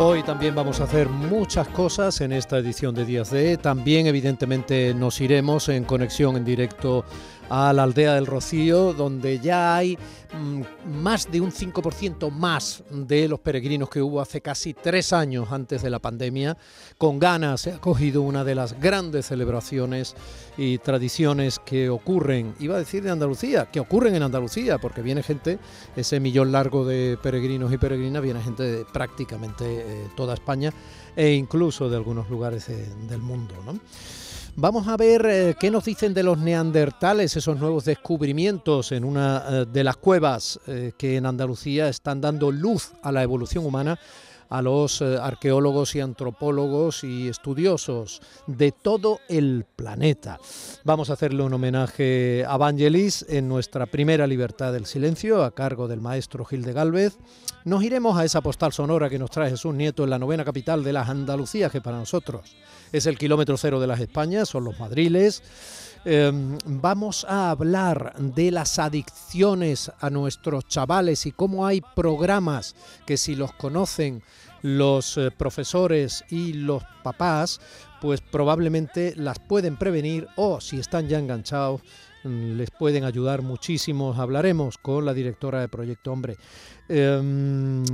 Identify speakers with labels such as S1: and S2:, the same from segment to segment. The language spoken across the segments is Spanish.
S1: Hoy también vamos a hacer muchas cosas en esta edición de Días de. También evidentemente nos iremos en conexión en directo a la aldea del Rocío, donde ya hay mm, más de un 5% más de los peregrinos que hubo hace casi tres años antes de la pandemia. Con ganas se ha cogido una de las grandes celebraciones y tradiciones que ocurren, iba a decir de Andalucía, que ocurren en Andalucía, porque viene gente, ese millón largo de peregrinos y peregrinas, viene gente de prácticamente eh, toda España e incluso de algunos lugares eh, del mundo. ¿no? Vamos a ver eh, qué nos dicen de los neandertales, esos nuevos descubrimientos en una eh, de las cuevas eh, que en Andalucía están dando luz a la evolución humana a los arqueólogos y antropólogos y estudiosos de todo el planeta. Vamos a hacerle un homenaje a Vangelis en nuestra primera Libertad del Silencio, a cargo del maestro Gil de Galvez. Nos iremos a esa postal sonora que nos trae Jesús Nieto en la novena capital de las Andalucías, que para nosotros es el kilómetro cero de las Españas, son los madriles. Em, vamos a hablar de las adicciones a nuestros chavales y cómo hay programas que si los conocen los eh, profesores y los papás, pues probablemente las pueden prevenir o si están ya enganchados mm, les pueden ayudar muchísimo. Hablaremos con la directora de Proyecto Hombre. Em,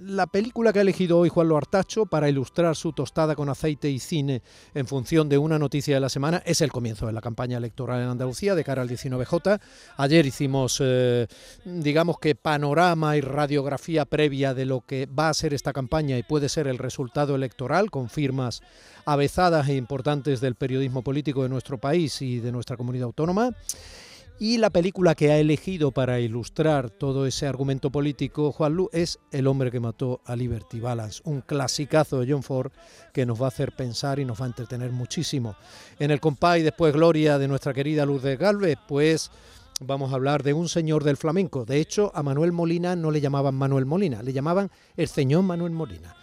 S1: la película que ha elegido hoy Juan Loartacho para ilustrar su tostada con aceite y cine en función de una noticia de la semana es el comienzo de la campaña electoral en Andalucía de cara al 19J. Ayer hicimos, eh, digamos que panorama y radiografía previa de lo que va a ser esta campaña y puede ser el resultado electoral con firmas avezadas e importantes del periodismo político de nuestro país y de nuestra comunidad autónoma. Y la película que ha elegido para ilustrar todo ese argumento político Juan Lu es El hombre que mató a Liberty Balance, un clasicazo de John Ford que nos va a hacer pensar y nos va a entretener muchísimo. En el compay después Gloria de nuestra querida Lourdes Galvez, pues vamos a hablar de un señor del flamenco. De hecho, a Manuel Molina no le llamaban Manuel Molina, le llamaban el señor Manuel Molina.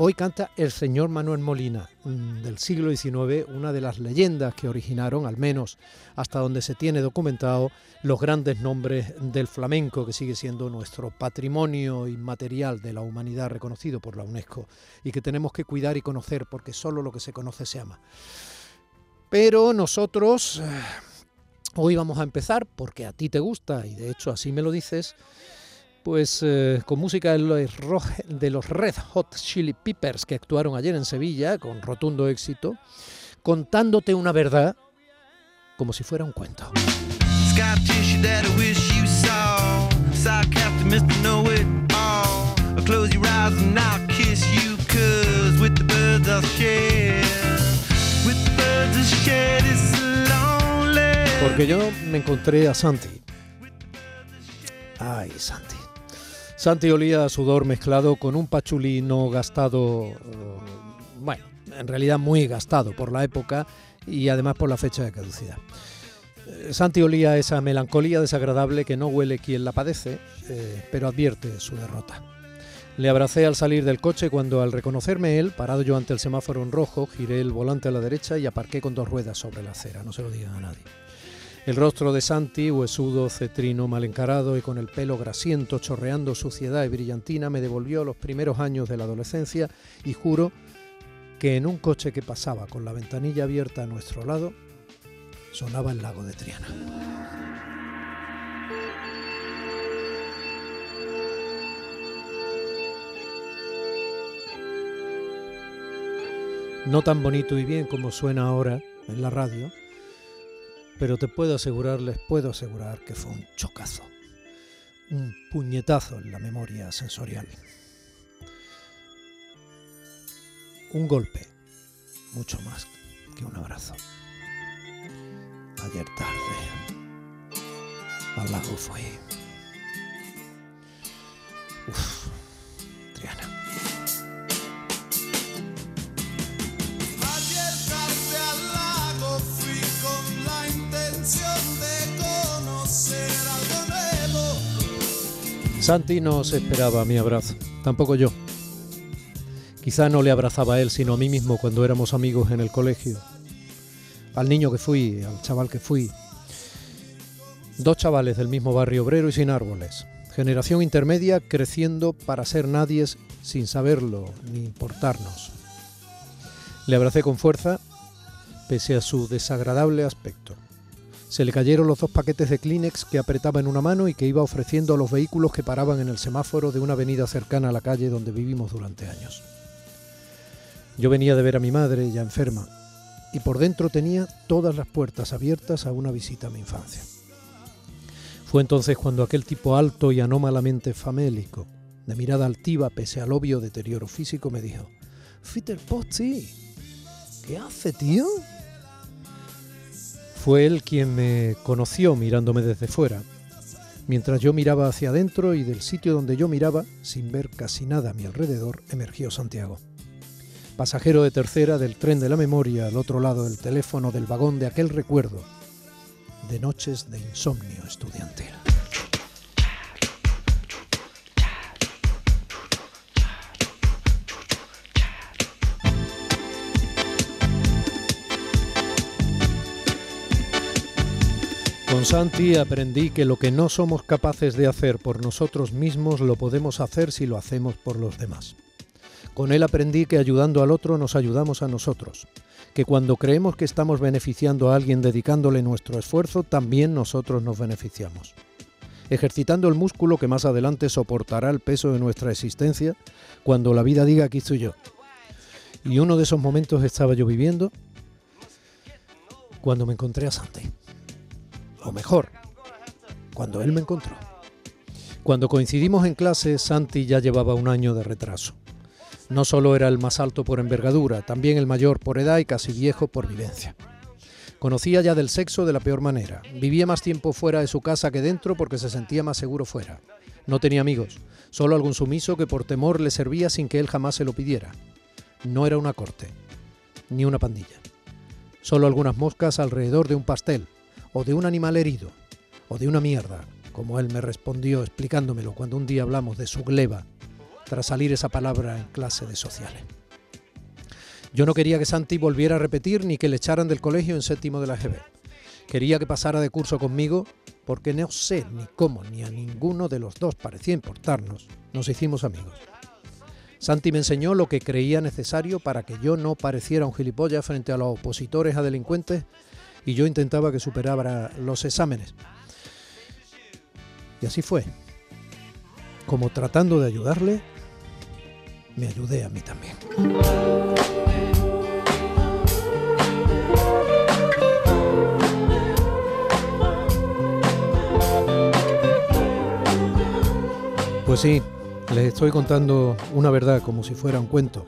S1: Hoy canta el señor Manuel Molina, mm, del siglo XIX, una de las leyendas que originaron, al menos hasta donde se tiene documentado, los grandes nombres del flamenco, que sigue siendo nuestro patrimonio inmaterial de la humanidad reconocido por la UNESCO y que tenemos que cuidar y conocer porque solo lo que se conoce se ama. Pero nosotros eh, hoy vamos a empezar, porque a ti te gusta, y de hecho así me lo dices, pues eh, con música de los, Red Hot Chili Peppers que actuaron ayer en Sevilla con rotundo éxito, contándote una verdad como si fuera un cuento. Porque yo me encontré a Santi. Ay, Santi. Santi olía a sudor mezclado con un pachulino gastado, eh, bueno, en realidad muy gastado por la época y además por la fecha de caducidad. Eh, Santi olía esa melancolía desagradable que no huele quien la padece, eh, pero advierte su derrota. Le abracé al salir del coche cuando al reconocerme él, parado yo ante el semáforo en rojo, giré el volante a la derecha y aparqué con dos ruedas sobre la acera, no se lo digan a nadie. El rostro de Santi, huesudo, cetrino, mal encarado y con el pelo grasiento, chorreando suciedad y brillantina, me devolvió los primeros años de la adolescencia y juro que en un coche que pasaba con la ventanilla abierta a nuestro lado, sonaba el lago de Triana. No tan bonito y bien como suena ahora en la radio, pero te puedo asegurar, les puedo asegurar que fue un chocazo, un puñetazo en la memoria sensorial. Un golpe, mucho más que un abrazo. Ayer tarde, al lago fue. Santi no se esperaba mi abrazo, tampoco yo. Quizá no le abrazaba a él, sino a mí mismo cuando éramos amigos en el colegio. Al niño que fui, al chaval que fui. Dos chavales del mismo barrio obrero y sin árboles. Generación intermedia creciendo para ser nadies sin saberlo ni importarnos. Le abracé con fuerza, pese a su desagradable aspecto. Se le cayeron los dos paquetes de Kleenex que apretaba en una mano y que iba ofreciendo a los vehículos que paraban en el semáforo de una avenida cercana a la calle donde vivimos durante años. Yo venía de ver a mi madre, ya enferma, y por dentro tenía todas las puertas abiertas a una visita a mi infancia. Fue entonces cuando aquel tipo alto y anómalamente famélico, de mirada altiva pese al obvio deterioro físico, me dijo, Peter Pozzi, ¿qué hace, tío? Fue él quien me conoció mirándome desde fuera, mientras yo miraba hacia adentro y del sitio donde yo miraba, sin ver casi nada a mi alrededor, emergió Santiago. Pasajero de tercera del tren de la memoria al otro lado del teléfono del vagón de aquel recuerdo de noches de insomnio estudiantil. Con Santi aprendí que lo que no somos capaces de hacer por nosotros mismos lo podemos hacer si lo hacemos por los demás. Con él aprendí que ayudando al otro nos ayudamos a nosotros, que cuando creemos que estamos beneficiando a alguien dedicándole nuestro esfuerzo, también nosotros nos beneficiamos. Ejercitando el músculo que más adelante soportará el peso de nuestra existencia cuando la vida diga aquí estoy yo. Y uno de esos momentos estaba yo viviendo cuando me encontré a Santi mejor, cuando él me encontró. Cuando coincidimos en clase, Santi ya llevaba un año de retraso. No solo era el más alto por envergadura, también el mayor por edad y casi viejo por vivencia. Conocía ya del sexo de la peor manera. Vivía más tiempo fuera de su casa que dentro porque se sentía más seguro fuera. No tenía amigos, solo algún sumiso que por temor le servía sin que él jamás se lo pidiera. No era una corte, ni una pandilla. Solo algunas moscas alrededor de un pastel, o de un animal herido, o de una mierda, como él me respondió explicándomelo cuando un día hablamos de su gleba, tras salir esa palabra en clase de sociales. Yo no quería que Santi volviera a repetir ni que le echaran del colegio en séptimo de la GB. Quería que pasara de curso conmigo porque no sé ni cómo ni a ninguno de los dos parecía importarnos. Nos hicimos amigos. Santi me enseñó lo que creía necesario para que yo no pareciera un gilipollas frente a los opositores a delincuentes y yo intentaba que superara los exámenes. Y así fue. Como tratando de ayudarle, me ayudé a mí también. Pues sí, les estoy contando una verdad como si fuera un cuento.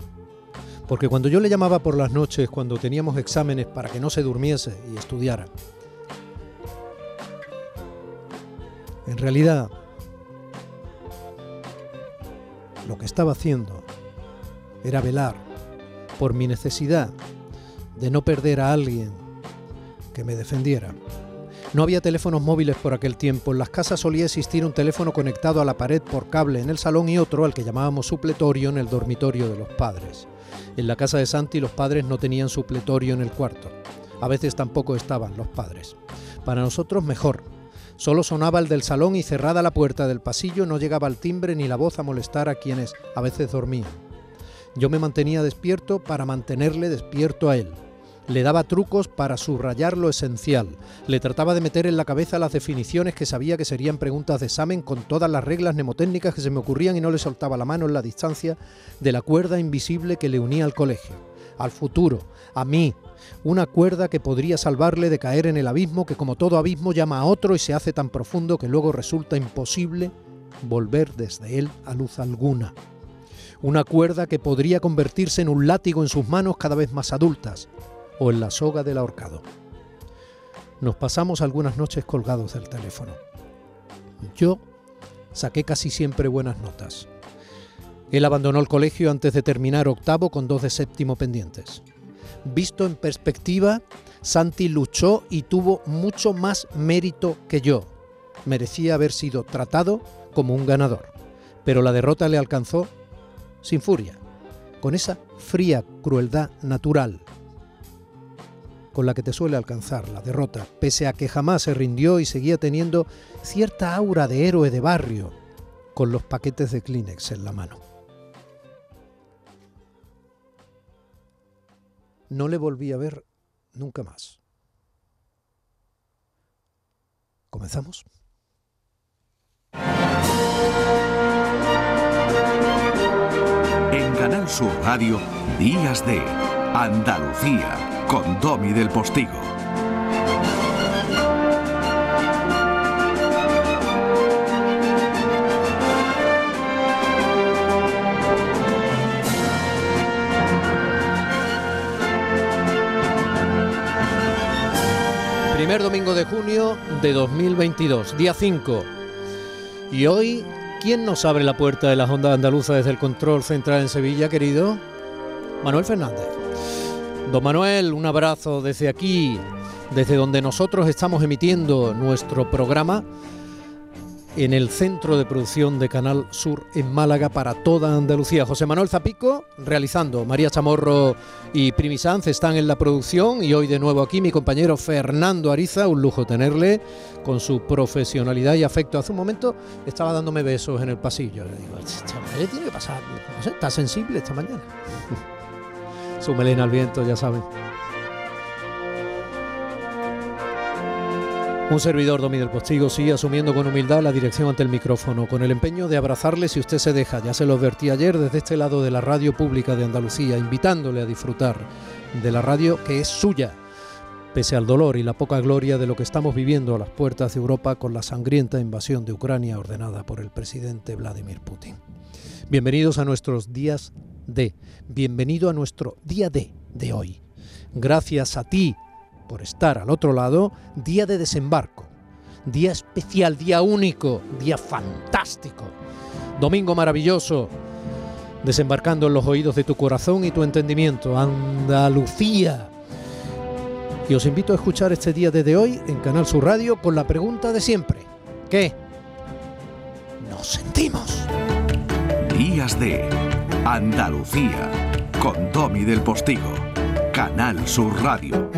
S1: Porque cuando yo le llamaba por las noches, cuando teníamos exámenes para que no se durmiese y estudiara, en realidad lo que estaba haciendo era velar por mi necesidad de no perder a alguien que me defendiera. No había teléfonos móviles por aquel tiempo. En las casas solía existir un teléfono conectado a la pared por cable en el salón y otro al que llamábamos supletorio en el dormitorio de los padres. En la casa de Santi los padres no tenían supletorio en el cuarto. A veces tampoco estaban los padres. Para nosotros mejor. Solo sonaba el del salón y cerrada la puerta del pasillo no llegaba el timbre ni la voz a molestar a quienes a veces dormían. Yo me mantenía despierto para mantenerle despierto a él. Le daba trucos para subrayar lo esencial. Le trataba de meter en la cabeza las definiciones que sabía que serían preguntas de examen con todas las reglas mnemotécnicas que se me ocurrían y no le soltaba la mano en la distancia de la cuerda invisible que le unía al colegio, al futuro, a mí. Una cuerda que podría salvarle de caer en el abismo que como todo abismo llama a otro y se hace tan profundo que luego resulta imposible volver desde él a luz alguna. Una cuerda que podría convertirse en un látigo en sus manos cada vez más adultas, o en la soga del ahorcado. Nos pasamos algunas noches colgados del teléfono. Yo saqué casi siempre buenas notas. Él abandonó el colegio antes de terminar octavo con dos de séptimo pendientes. Visto en perspectiva, Santi luchó y tuvo mucho más mérito que yo. Merecía haber sido tratado como un ganador, pero la derrota le alcanzó sin furia, con esa fría crueldad natural con la que te suele alcanzar la derrota, pese a que jamás se rindió y seguía teniendo cierta aura de héroe de barrio, con los paquetes de Kleenex en la mano. No le volví a ver nunca más. ¿Comenzamos?
S2: En Canal Sur Radio, Días de Andalucía con Domi del Postigo.
S1: Primer domingo de junio de 2022, día 5. Y hoy, ¿quién nos abre la puerta de las ondas andaluzas desde el control central en Sevilla, querido? Manuel Fernández. Don Manuel, un abrazo desde aquí, desde donde nosotros estamos emitiendo nuestro programa en el centro de producción de Canal Sur en Málaga para toda Andalucía. José Manuel Zapico realizando, María Chamorro y Primisanz están en la producción y hoy de nuevo aquí mi compañero Fernando Ariza, un lujo tenerle con su profesionalidad y afecto. Hace un momento estaba dándome besos en el pasillo. Le digo, tiene que pasar, no sé, está sensible esta mañana. su melena al viento, ya saben. Un servidor Domi del Postigo sigue asumiendo con humildad la dirección ante el micrófono, con el empeño de abrazarle si usted se deja. Ya se lo advertí ayer desde este lado de la radio pública de Andalucía, invitándole a disfrutar de la radio que es suya, pese al dolor y la poca gloria de lo que estamos viviendo a las puertas de Europa con la sangrienta invasión de Ucrania ordenada por el presidente Vladimir Putin. Bienvenidos a nuestros días de, bienvenido a nuestro día de de hoy. Gracias a ti, por estar al otro lado, día de desembarco, día especial, día único, día fantástico, domingo maravilloso, desembarcando en los oídos de tu corazón y tu entendimiento, Andalucía. Y os invito a escuchar este día desde hoy en Canal Sur Radio con la pregunta de siempre. ¿Qué? Nos sentimos.
S2: Días de Andalucía con Domi del Postigo. Canal Sur Radio.